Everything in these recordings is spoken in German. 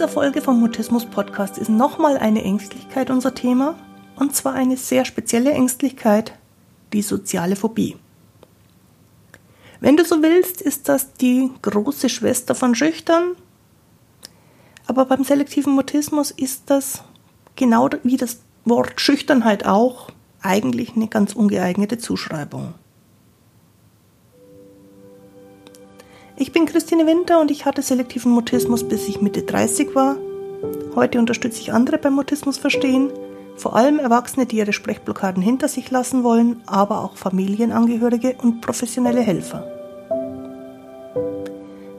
dieser Folge vom Mutismus Podcast ist nochmal eine Ängstlichkeit unser Thema. Und zwar eine sehr spezielle Ängstlichkeit, die soziale Phobie. Wenn du so willst, ist das die große Schwester von Schüchtern. Aber beim selektiven Mutismus ist das genau wie das Wort Schüchternheit auch eigentlich eine ganz ungeeignete Zuschreibung. Ich bin Christine Winter und ich hatte selektiven Mutismus, bis ich Mitte 30 war. Heute unterstütze ich andere beim Mutismus verstehen, vor allem Erwachsene, die ihre Sprechblockaden hinter sich lassen wollen, aber auch Familienangehörige und professionelle Helfer.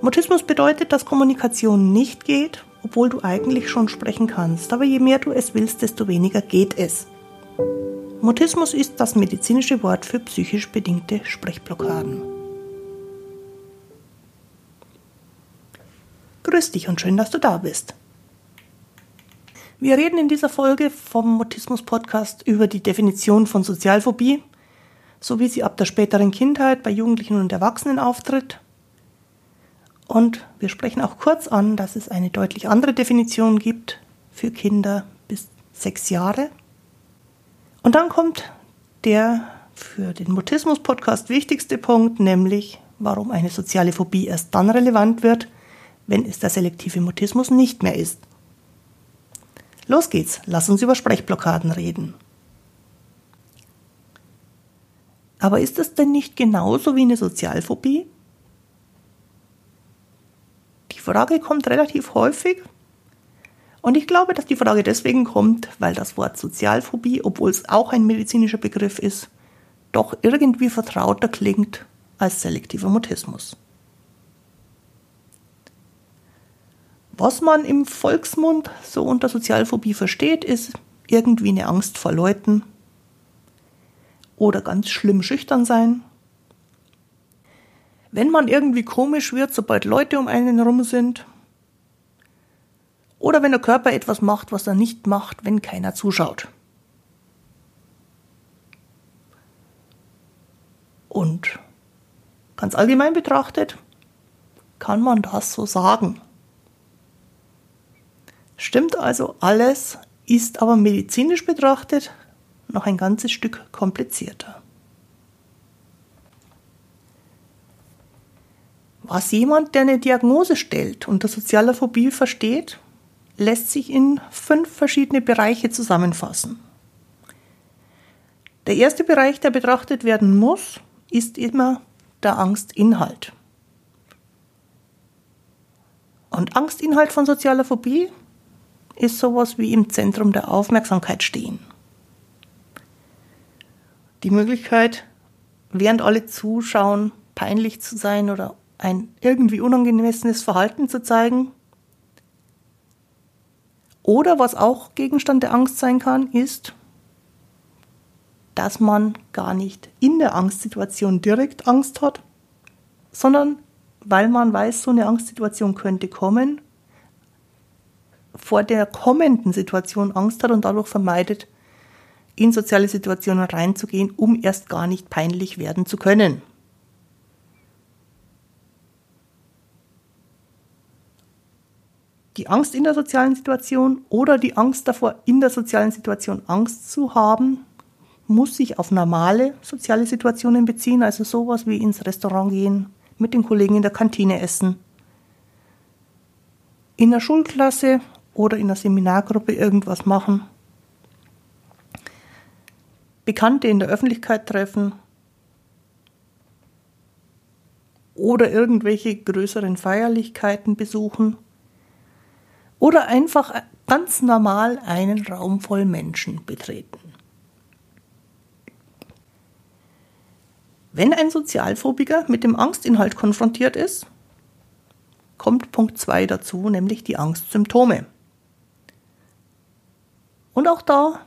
Mutismus bedeutet, dass Kommunikation nicht geht, obwohl du eigentlich schon sprechen kannst, aber je mehr du es willst, desto weniger geht es. Mutismus ist das medizinische Wort für psychisch bedingte Sprechblockaden. Grüß dich und schön, dass du da bist. Wir reden in dieser Folge vom Mutismus Podcast über die Definition von Sozialphobie, so wie sie ab der späteren Kindheit bei Jugendlichen und Erwachsenen auftritt. Und wir sprechen auch kurz an, dass es eine deutlich andere Definition gibt für Kinder bis sechs Jahre. Und dann kommt der für den Mutismus Podcast wichtigste Punkt, nämlich warum eine soziale Phobie erst dann relevant wird, wenn es der selektive Mutismus nicht mehr ist. Los geht's, lass uns über Sprechblockaden reden. Aber ist das denn nicht genauso wie eine Sozialphobie? Die Frage kommt relativ häufig. Und ich glaube, dass die Frage deswegen kommt, weil das Wort Sozialphobie, obwohl es auch ein medizinischer Begriff ist, doch irgendwie vertrauter klingt als selektiver Mutismus. Was man im Volksmund so unter Sozialphobie versteht, ist irgendwie eine Angst vor Leuten oder ganz schlimm schüchtern sein. Wenn man irgendwie komisch wird, sobald Leute um einen herum sind. Oder wenn der Körper etwas macht, was er nicht macht, wenn keiner zuschaut. Und ganz allgemein betrachtet kann man das so sagen. Stimmt also alles, ist aber medizinisch betrachtet noch ein ganzes Stück komplizierter. Was jemand, der eine Diagnose stellt, unter sozialer Phobie versteht, lässt sich in fünf verschiedene Bereiche zusammenfassen. Der erste Bereich, der betrachtet werden muss, ist immer der Angstinhalt. Und Angstinhalt von sozialer Phobie ist sowas wie im Zentrum der Aufmerksamkeit stehen. Die Möglichkeit, während alle zuschauen, peinlich zu sein oder ein irgendwie unangemessenes Verhalten zu zeigen. Oder was auch Gegenstand der Angst sein kann, ist, dass man gar nicht in der Angstsituation direkt Angst hat, sondern weil man weiß, so eine Angstsituation könnte kommen, vor der kommenden Situation Angst hat und dadurch vermeidet, in soziale Situationen reinzugehen, um erst gar nicht peinlich werden zu können. Die Angst in der sozialen Situation oder die Angst davor, in der sozialen Situation Angst zu haben, muss sich auf normale soziale Situationen beziehen, also sowas wie ins Restaurant gehen, mit den Kollegen in der Kantine essen, in der Schulklasse oder in der Seminargruppe irgendwas machen, Bekannte in der Öffentlichkeit treffen oder irgendwelche größeren Feierlichkeiten besuchen oder einfach ganz normal einen Raum voll Menschen betreten. Wenn ein Sozialphobiker mit dem Angstinhalt konfrontiert ist, kommt Punkt 2 dazu, nämlich die Angstsymptome. Und auch da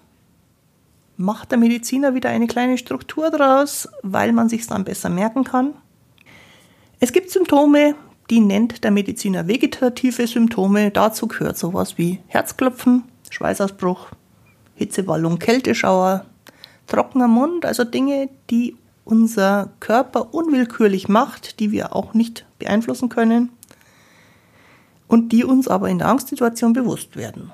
macht der Mediziner wieder eine kleine Struktur draus, weil man sich dann besser merken kann. Es gibt Symptome, die nennt der Mediziner vegetative Symptome. Dazu gehört sowas wie Herzklopfen, Schweißausbruch, Hitzewallung, Kälteschauer, trockener Mund, also Dinge, die unser Körper unwillkürlich macht, die wir auch nicht beeinflussen können. und die uns aber in der Angstsituation bewusst werden.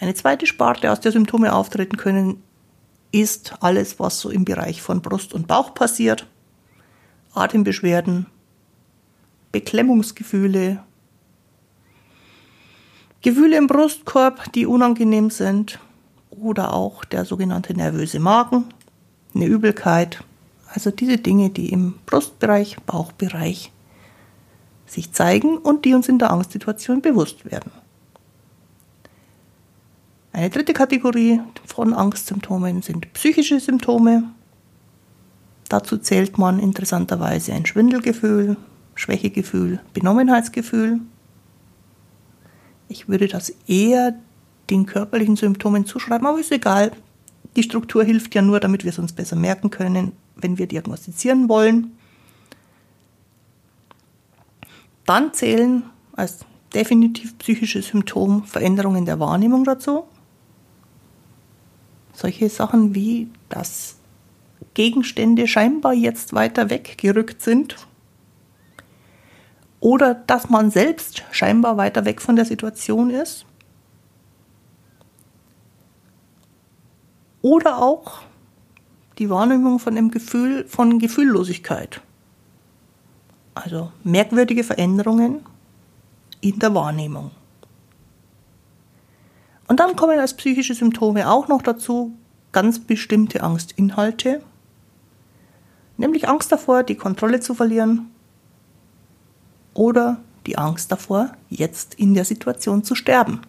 Eine zweite Sparte, aus der Symptome auftreten können, ist alles, was so im Bereich von Brust und Bauch passiert. Atembeschwerden, Beklemmungsgefühle, Gefühle im Brustkorb, die unangenehm sind, oder auch der sogenannte nervöse Magen, eine Übelkeit, also diese Dinge, die im Brustbereich, Bauchbereich sich zeigen und die uns in der Angstsituation bewusst werden. Eine dritte Kategorie von Angstsymptomen sind psychische Symptome. Dazu zählt man interessanterweise ein Schwindelgefühl, Schwächegefühl, Benommenheitsgefühl. Ich würde das eher den körperlichen Symptomen zuschreiben, aber ist egal. Die Struktur hilft ja nur, damit wir es uns besser merken können, wenn wir diagnostizieren wollen. Dann zählen als definitiv psychische Symptom Veränderungen der Wahrnehmung dazu. Solche Sachen wie, dass Gegenstände scheinbar jetzt weiter weggerückt sind oder dass man selbst scheinbar weiter weg von der Situation ist. Oder auch die Wahrnehmung von einem Gefühl von Gefühllosigkeit. Also merkwürdige Veränderungen in der Wahrnehmung. Und dann kommen als psychische Symptome auch noch dazu ganz bestimmte Angstinhalte, nämlich Angst davor, die Kontrolle zu verlieren oder die Angst davor, jetzt in der Situation zu sterben.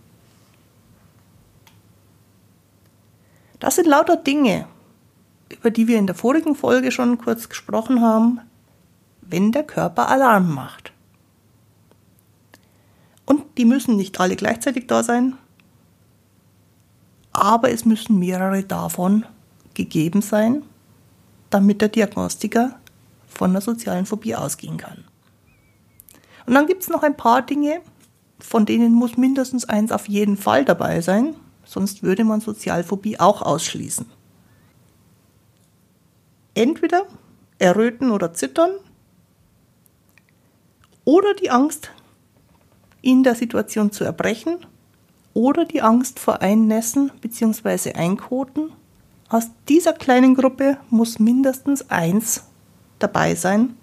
Das sind lauter Dinge, über die wir in der vorigen Folge schon kurz gesprochen haben, wenn der Körper Alarm macht. Und die müssen nicht alle gleichzeitig da sein, aber es müssen mehrere davon gegeben sein, damit der Diagnostiker von der sozialen Phobie ausgehen kann. Und dann gibt es noch ein paar Dinge, von denen muss mindestens eins auf jeden Fall dabei sein, sonst würde man Sozialphobie auch ausschließen. Entweder erröten oder zittern oder die Angst, in der Situation zu erbrechen oder die Angst vor Einnässen bzw. Einkoten. Aus dieser kleinen Gruppe muss mindestens eins dabei sein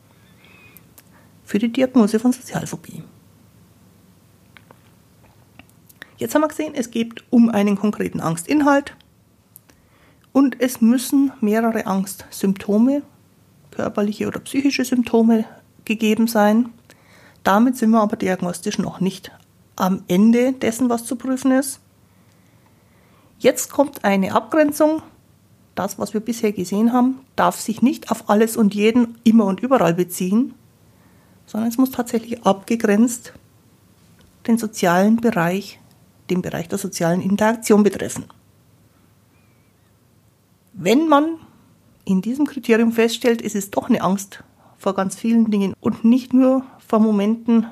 für die Diagnose von Sozialphobie. Jetzt haben wir gesehen, es geht um einen konkreten Angstinhalt und es müssen mehrere Angstsymptome, körperliche oder psychische Symptome gegeben sein. Damit sind wir aber diagnostisch noch nicht am Ende dessen, was zu prüfen ist. Jetzt kommt eine Abgrenzung. Das, was wir bisher gesehen haben, darf sich nicht auf alles und jeden immer und überall beziehen, sondern es muss tatsächlich abgegrenzt den sozialen Bereich den Bereich der sozialen Interaktion betreffen. Wenn man in diesem Kriterium feststellt, es ist doch eine Angst vor ganz vielen Dingen und nicht nur vor Momenten,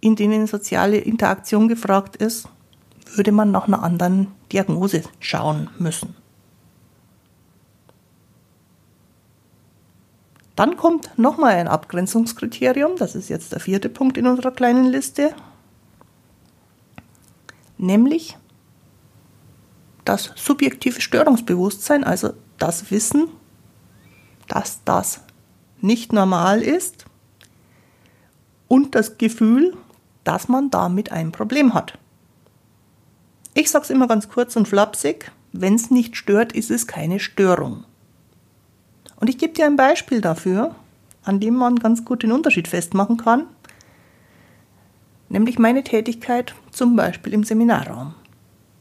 in denen soziale Interaktion gefragt ist, würde man nach einer anderen Diagnose schauen müssen. Dann kommt nochmal ein Abgrenzungskriterium, das ist jetzt der vierte Punkt in unserer kleinen Liste, nämlich das subjektive Störungsbewusstsein, also das Wissen, dass das nicht normal ist und das Gefühl, dass man damit ein Problem hat. Ich sage es immer ganz kurz und flapsig, wenn es nicht stört, ist es keine Störung. Und ich gebe dir ein Beispiel dafür, an dem man ganz gut den Unterschied festmachen kann nämlich meine Tätigkeit zum Beispiel im Seminarraum.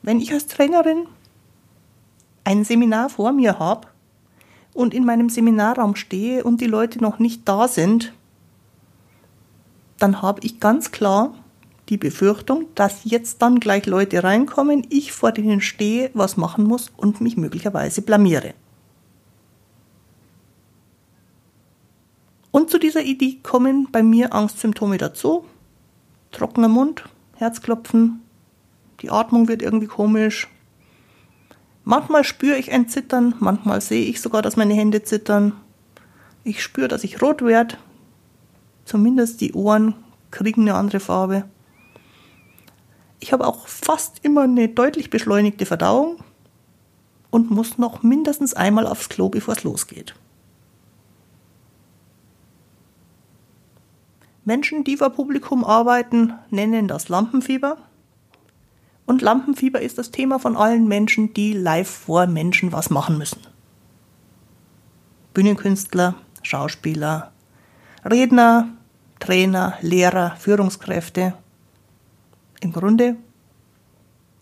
Wenn ich als Trainerin ein Seminar vor mir habe und in meinem Seminarraum stehe und die Leute noch nicht da sind, dann habe ich ganz klar die Befürchtung, dass jetzt dann gleich Leute reinkommen, ich vor denen stehe, was machen muss und mich möglicherweise blamiere. Und zu dieser Idee kommen bei mir Angstsymptome dazu, trockener Mund, Herzklopfen, die Atmung wird irgendwie komisch. Manchmal spüre ich ein Zittern, manchmal sehe ich sogar, dass meine Hände zittern. Ich spüre, dass ich rot werde. Zumindest die Ohren kriegen eine andere Farbe. Ich habe auch fast immer eine deutlich beschleunigte Verdauung und muss noch mindestens einmal aufs Klo, bevor es losgeht. Menschen, die vor Publikum arbeiten, nennen das Lampenfieber. Und Lampenfieber ist das Thema von allen Menschen, die live vor Menschen was machen müssen. Bühnenkünstler, Schauspieler, Redner, Trainer, Lehrer, Führungskräfte. Im Grunde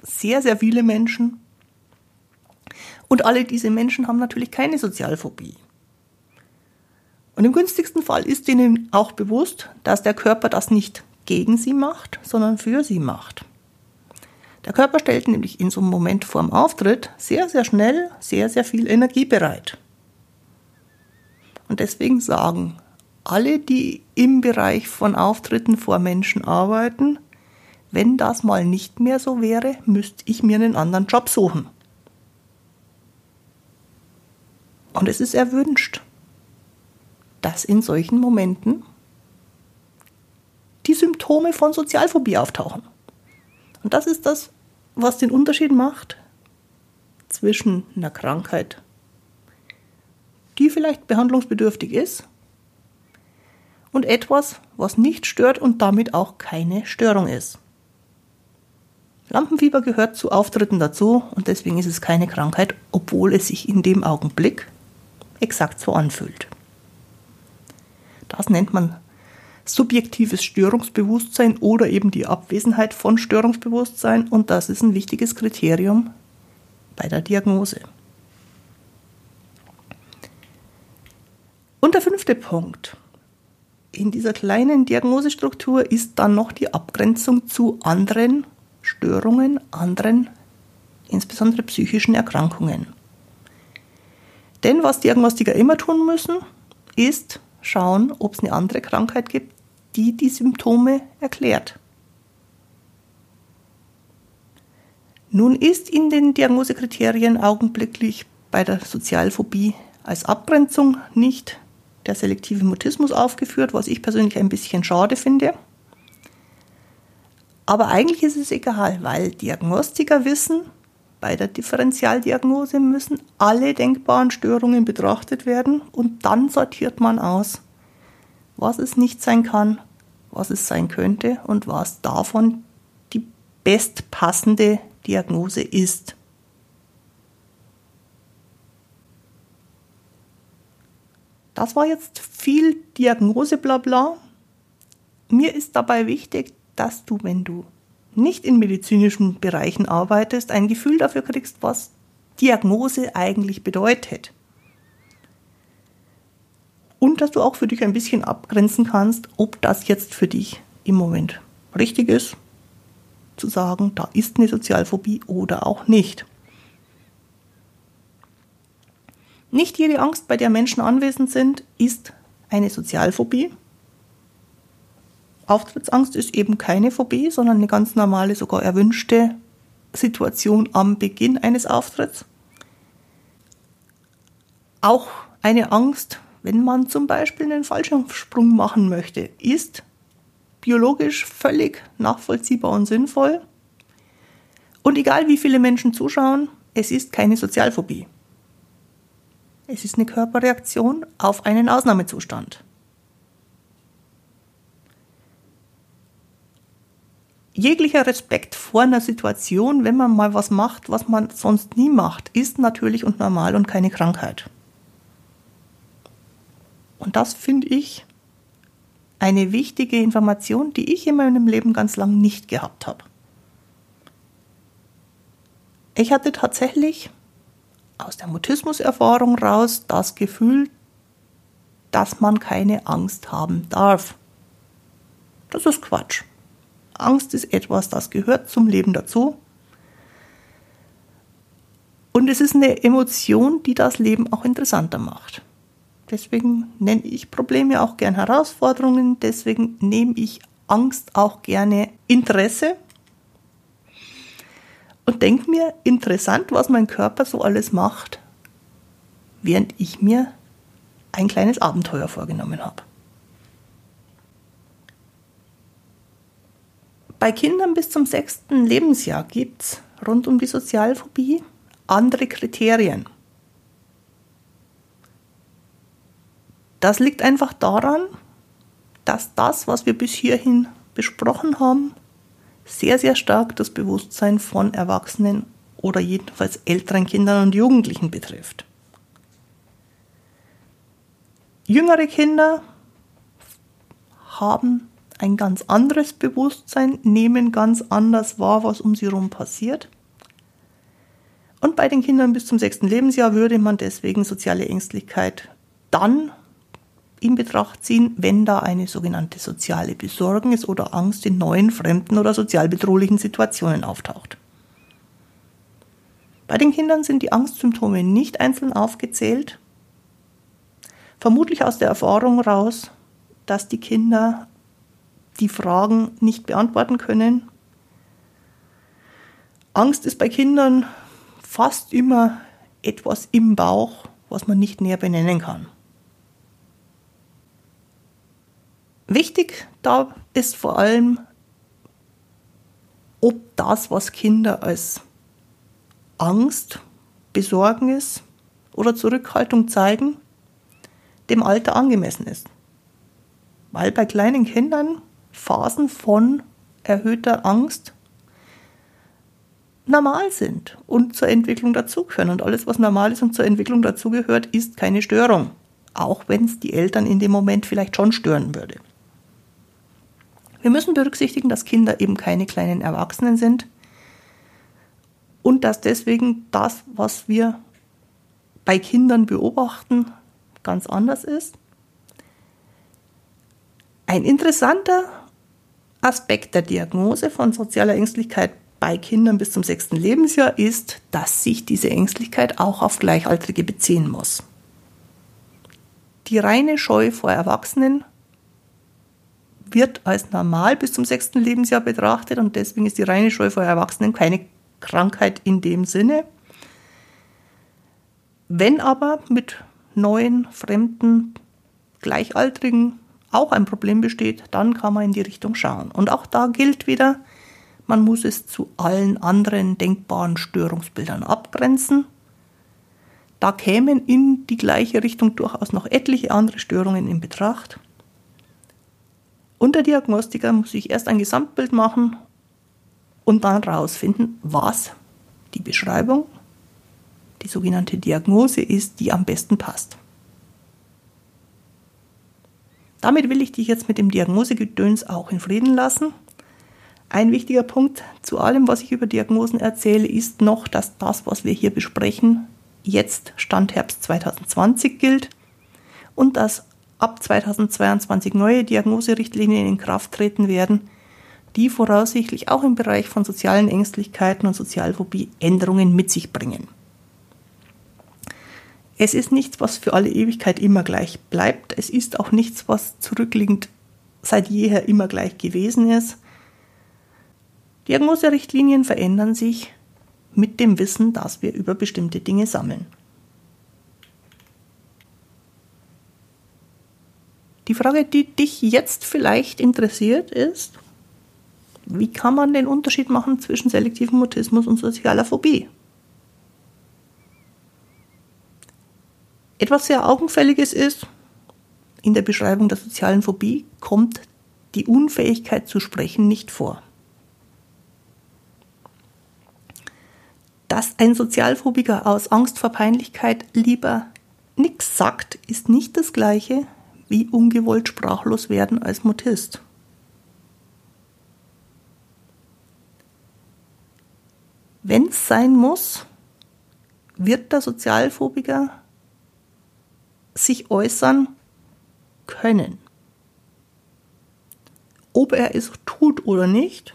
sehr, sehr viele Menschen. Und alle diese Menschen haben natürlich keine Sozialphobie. Und im günstigsten Fall ist ihnen auch bewusst, dass der Körper das nicht gegen sie macht, sondern für sie macht. Der Körper stellt nämlich in so einem Moment vor dem Auftritt sehr, sehr schnell sehr, sehr viel Energie bereit. Und deswegen sagen alle, die im Bereich von Auftritten vor Menschen arbeiten, wenn das mal nicht mehr so wäre, müsste ich mir einen anderen Job suchen. Und es ist erwünscht, dass in solchen Momenten die Symptome von Sozialphobie auftauchen. Und das ist das, was den Unterschied macht zwischen einer Krankheit, die vielleicht behandlungsbedürftig ist, und etwas, was nicht stört und damit auch keine Störung ist. Lampenfieber gehört zu Auftritten dazu und deswegen ist es keine Krankheit, obwohl es sich in dem Augenblick exakt so anfühlt. Das nennt man subjektives Störungsbewusstsein oder eben die Abwesenheit von Störungsbewusstsein und das ist ein wichtiges Kriterium bei der Diagnose. Und der fünfte Punkt in dieser kleinen Diagnosestruktur ist dann noch die Abgrenzung zu anderen Störungen, anderen, insbesondere psychischen Erkrankungen. Denn was Diagnostiker immer tun müssen, ist schauen, ob es eine andere Krankheit gibt, die die Symptome erklärt. Nun ist in den Diagnosekriterien augenblicklich bei der Sozialphobie als Abgrenzung nicht der selektive Mutismus aufgeführt, was ich persönlich ein bisschen schade finde. Aber eigentlich ist es egal, weil Diagnostiker wissen, bei der Differentialdiagnose müssen alle denkbaren Störungen betrachtet werden und dann sortiert man aus, was es nicht sein kann, was es sein könnte und was davon die bestpassende Diagnose ist. Das war jetzt viel Diagnose, bla bla. Mir ist dabei wichtig, dass du, wenn du nicht in medizinischen Bereichen arbeitest, ein Gefühl dafür kriegst, was Diagnose eigentlich bedeutet. Und dass du auch für dich ein bisschen abgrenzen kannst, ob das jetzt für dich im Moment richtig ist, zu sagen, da ist eine Sozialphobie oder auch nicht. Nicht jede Angst, bei der Menschen anwesend sind, ist eine Sozialphobie. Auftrittsangst ist eben keine Phobie, sondern eine ganz normale, sogar erwünschte Situation am Beginn eines Auftritts. Auch eine Angst, wenn man zum Beispiel einen Fallschirmsprung machen möchte, ist biologisch völlig nachvollziehbar und sinnvoll. Und egal wie viele Menschen zuschauen, es ist keine Sozialphobie. Es ist eine Körperreaktion auf einen Ausnahmezustand. Jeglicher Respekt vor einer Situation, wenn man mal was macht, was man sonst nie macht, ist natürlich und normal und keine Krankheit. Und das finde ich eine wichtige Information, die ich in meinem Leben ganz lang nicht gehabt habe. Ich hatte tatsächlich aus der Mutismus-Erfahrung raus das Gefühl, dass man keine Angst haben darf. Das ist Quatsch. Angst ist etwas, das gehört zum Leben dazu. Und es ist eine Emotion, die das Leben auch interessanter macht. Deswegen nenne ich Probleme auch gern Herausforderungen. Deswegen nehme ich Angst auch gerne Interesse und denke mir, interessant, was mein Körper so alles macht, während ich mir ein kleines Abenteuer vorgenommen habe. Bei Kindern bis zum sechsten Lebensjahr gibt es rund um die Sozialphobie andere Kriterien. Das liegt einfach daran, dass das, was wir bis hierhin besprochen haben, sehr, sehr stark das Bewusstsein von Erwachsenen oder jedenfalls älteren Kindern und Jugendlichen betrifft. Jüngere Kinder haben ein ganz anderes Bewusstsein, nehmen ganz anders wahr, was um sie herum passiert. Und bei den Kindern bis zum sechsten Lebensjahr würde man deswegen soziale Ängstlichkeit dann in Betracht ziehen, wenn da eine sogenannte soziale Besorgnis oder Angst in neuen, fremden oder sozial bedrohlichen Situationen auftaucht. Bei den Kindern sind die Angstsymptome nicht einzeln aufgezählt, vermutlich aus der Erfahrung raus, dass die Kinder die Fragen nicht beantworten können. Angst ist bei Kindern fast immer etwas im Bauch, was man nicht näher benennen kann. Wichtig da ist vor allem, ob das, was Kinder als Angst, Besorgnis oder Zurückhaltung zeigen, dem Alter angemessen ist. Weil bei kleinen Kindern Phasen von erhöhter Angst normal sind und zur Entwicklung dazugehören. Und alles, was normal ist und zur Entwicklung dazugehört, ist keine Störung. Auch wenn es die Eltern in dem Moment vielleicht schon stören würde. Wir müssen berücksichtigen, dass Kinder eben keine kleinen Erwachsenen sind und dass deswegen das, was wir bei Kindern beobachten, ganz anders ist. Ein interessanter Aspekt der Diagnose von sozialer Ängstlichkeit bei Kindern bis zum sechsten Lebensjahr ist, dass sich diese Ängstlichkeit auch auf Gleichaltrige beziehen muss. Die reine Scheu vor Erwachsenen wird als normal bis zum sechsten Lebensjahr betrachtet und deswegen ist die reine Scheu vor Erwachsenen keine Krankheit in dem Sinne. Wenn aber mit neuen, fremden, Gleichaltrigen auch ein Problem besteht, dann kann man in die Richtung schauen. Und auch da gilt wieder, man muss es zu allen anderen denkbaren Störungsbildern abgrenzen. Da kämen in die gleiche Richtung durchaus noch etliche andere Störungen in Betracht. Und der Diagnostiker muss sich erst ein Gesamtbild machen und dann herausfinden, was die Beschreibung, die sogenannte Diagnose ist, die am besten passt. Damit will ich dich jetzt mit dem Diagnosegedöns auch in Frieden lassen. Ein wichtiger Punkt zu allem, was ich über Diagnosen erzähle, ist noch, dass das, was wir hier besprechen, jetzt Stand Herbst 2020 gilt und dass ab 2022 neue Diagnoserichtlinien in Kraft treten werden, die voraussichtlich auch im Bereich von sozialen Ängstlichkeiten und Sozialphobie Änderungen mit sich bringen. Es ist nichts, was für alle Ewigkeit immer gleich bleibt. Es ist auch nichts, was zurückliegend seit jeher immer gleich gewesen ist. Diagnoserichtlinien verändern sich mit dem Wissen, dass wir über bestimmte Dinge sammeln. Die Frage, die dich jetzt vielleicht interessiert, ist, wie kann man den Unterschied machen zwischen selektivem Mutismus und sozialer Phobie? Etwas sehr Augenfälliges ist, in der Beschreibung der sozialen Phobie kommt die Unfähigkeit zu sprechen nicht vor. Dass ein Sozialphobiker aus Angst vor Peinlichkeit lieber nichts sagt, ist nicht das gleiche wie ungewollt sprachlos werden als Mutist. Wenn es sein muss, wird der Sozialphobiker sich äußern können. Ob er es tut oder nicht,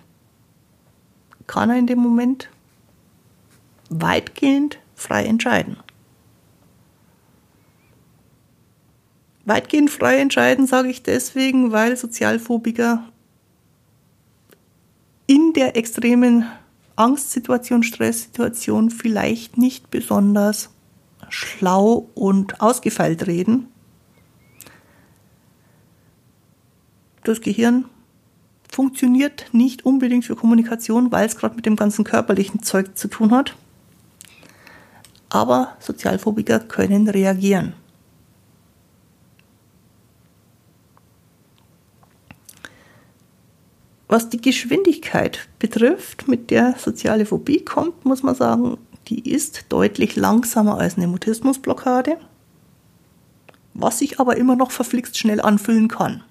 kann er in dem Moment weitgehend frei entscheiden. Weitgehend frei entscheiden sage ich deswegen, weil Sozialphobiker in der extremen Angstsituation, Stresssituation vielleicht nicht besonders schlau und ausgefeilt reden. Das Gehirn funktioniert nicht unbedingt für Kommunikation, weil es gerade mit dem ganzen körperlichen Zeug zu tun hat. Aber Sozialphobiker können reagieren. Was die Geschwindigkeit betrifft, mit der soziale Phobie kommt, muss man sagen, die ist deutlich langsamer als eine Mutismusblockade, was sich aber immer noch verflixt schnell anfühlen kann.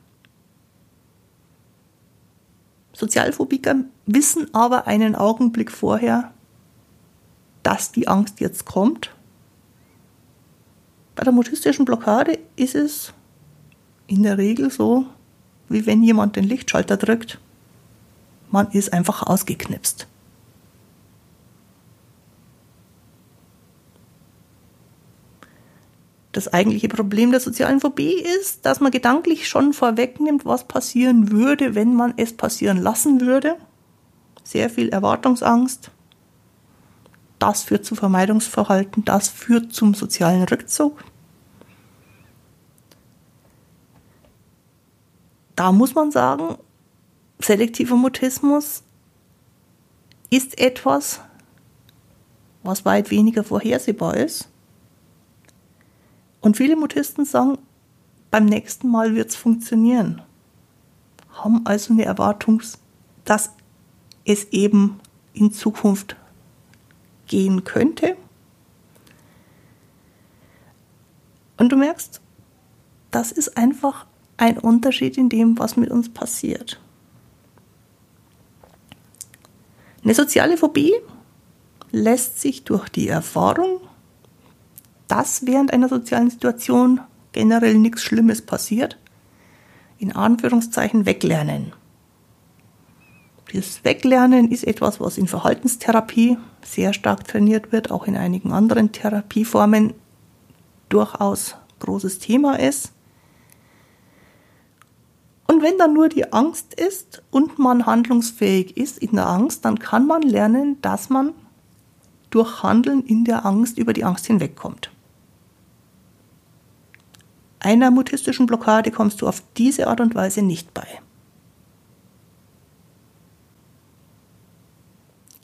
Sozialphobiker wissen aber einen Augenblick vorher, dass die Angst jetzt kommt. Bei der mutistischen Blockade ist es in der Regel so, wie wenn jemand den Lichtschalter drückt man ist einfach ausgeknipst. Das eigentliche Problem der sozialen Phobie ist, dass man gedanklich schon vorwegnimmt, was passieren würde, wenn man es passieren lassen würde. Sehr viel Erwartungsangst. Das führt zu Vermeidungsverhalten, das führt zum sozialen Rückzug. Da muss man sagen, selektiver Mutismus ist etwas, was weit weniger vorhersehbar ist. Und viele Mutisten sagen, beim nächsten Mal wird es funktionieren. Haben also eine Erwartung, dass es eben in Zukunft gehen könnte. Und du merkst, das ist einfach ein Unterschied in dem, was mit uns passiert. Eine soziale Phobie lässt sich durch die Erfahrung, dass während einer sozialen Situation generell nichts Schlimmes passiert, in Anführungszeichen weglernen. Dieses Weglernen ist etwas, was in Verhaltenstherapie sehr stark trainiert wird, auch in einigen anderen Therapieformen durchaus großes Thema ist. Und wenn dann nur die Angst ist und man handlungsfähig ist in der Angst, dann kann man lernen, dass man durch Handeln in der Angst über die Angst hinwegkommt. Einer mutistischen Blockade kommst du auf diese Art und Weise nicht bei.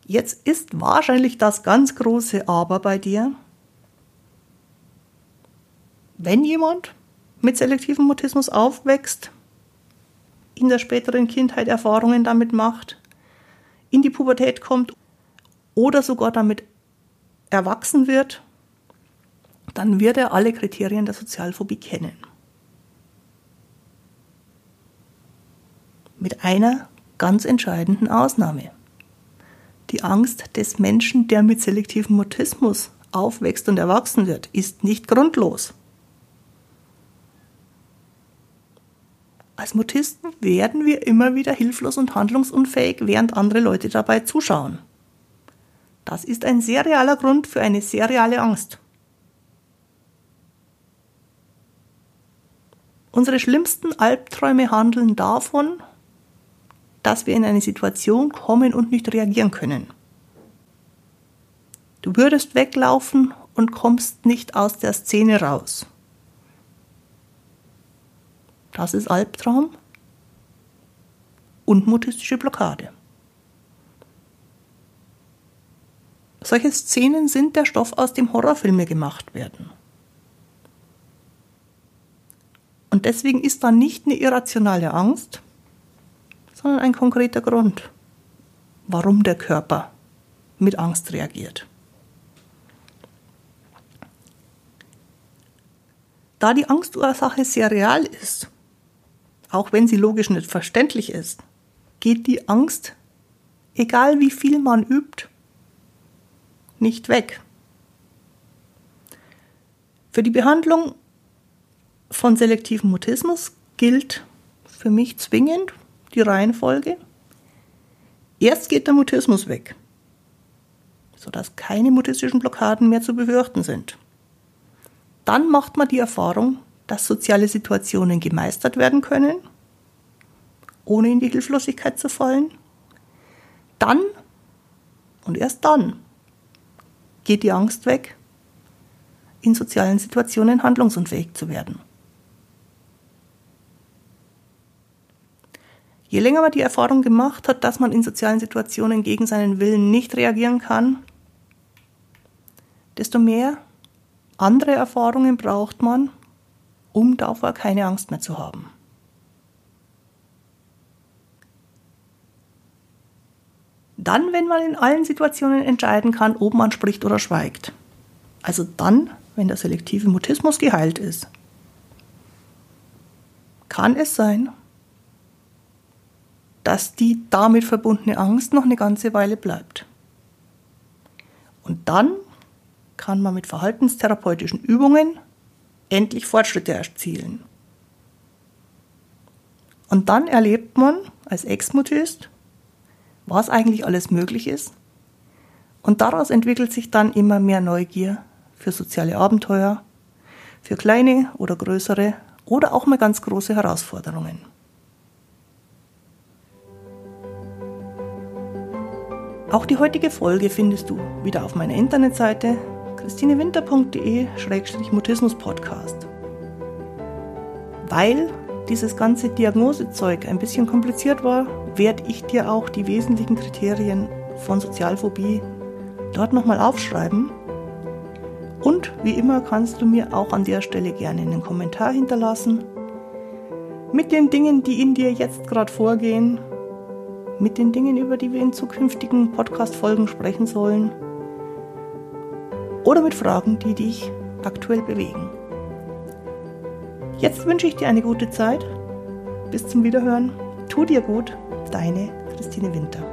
Jetzt ist wahrscheinlich das ganz große Aber bei dir. Wenn jemand mit selektivem Mutismus aufwächst, in der späteren Kindheit Erfahrungen damit macht, in die Pubertät kommt oder sogar damit erwachsen wird, dann wird er alle Kriterien der Sozialphobie kennen. Mit einer ganz entscheidenden Ausnahme. Die Angst des Menschen, der mit selektivem Mutismus aufwächst und erwachsen wird, ist nicht grundlos. Als Mutisten werden wir immer wieder hilflos und handlungsunfähig, während andere Leute dabei zuschauen. Das ist ein sehr realer Grund für eine sehr reale Angst. Unsere schlimmsten Albträume handeln davon, dass wir in eine Situation kommen und nicht reagieren können. Du würdest weglaufen und kommst nicht aus der Szene raus. Das ist Albtraum und mutistische Blockade. Solche Szenen sind der Stoff, aus dem Horrorfilme gemacht werden. Und deswegen ist da nicht eine irrationale Angst, sondern ein konkreter Grund, warum der Körper mit Angst reagiert. Da die Angstursache sehr real ist auch wenn sie logisch nicht verständlich ist, geht die Angst, egal wie viel man übt, nicht weg. Für die Behandlung von selektivem Mutismus gilt für mich zwingend die Reihenfolge. Erst geht der Mutismus weg, sodass keine mutistischen Blockaden mehr zu befürchten sind. Dann macht man die Erfahrung, dass soziale Situationen gemeistert werden können, ohne in die Hilflosigkeit zu fallen. Dann und erst dann geht die Angst weg, in sozialen Situationen handlungsunfähig zu werden. Je länger man die Erfahrung gemacht hat, dass man in sozialen Situationen gegen seinen Willen nicht reagieren kann, desto mehr andere Erfahrungen braucht man, um davor keine Angst mehr zu haben. Dann, wenn man in allen Situationen entscheiden kann, ob man spricht oder schweigt. Also dann, wenn der selektive Mutismus geheilt ist. Kann es sein, dass die damit verbundene Angst noch eine ganze Weile bleibt. Und dann kann man mit verhaltenstherapeutischen Übungen endlich Fortschritte erzielen. Und dann erlebt man als Ex-Mutist, was eigentlich alles möglich ist. Und daraus entwickelt sich dann immer mehr Neugier für soziale Abenteuer, für kleine oder größere oder auch mal ganz große Herausforderungen. Auch die heutige Folge findest du wieder auf meiner Internetseite christinewinter.de-mutismus-podcast. Weil dieses ganze Diagnosezeug ein bisschen kompliziert war, werde ich dir auch die wesentlichen Kriterien von Sozialphobie dort nochmal aufschreiben. Und wie immer kannst du mir auch an der Stelle gerne einen Kommentar hinterlassen mit den Dingen, die in dir jetzt gerade vorgehen, mit den Dingen, über die wir in zukünftigen Podcast-Folgen sprechen sollen oder mit Fragen, die dich aktuell bewegen. Jetzt wünsche ich dir eine gute Zeit. Bis zum Wiederhören. Tu dir gut. Deine Christine Winter.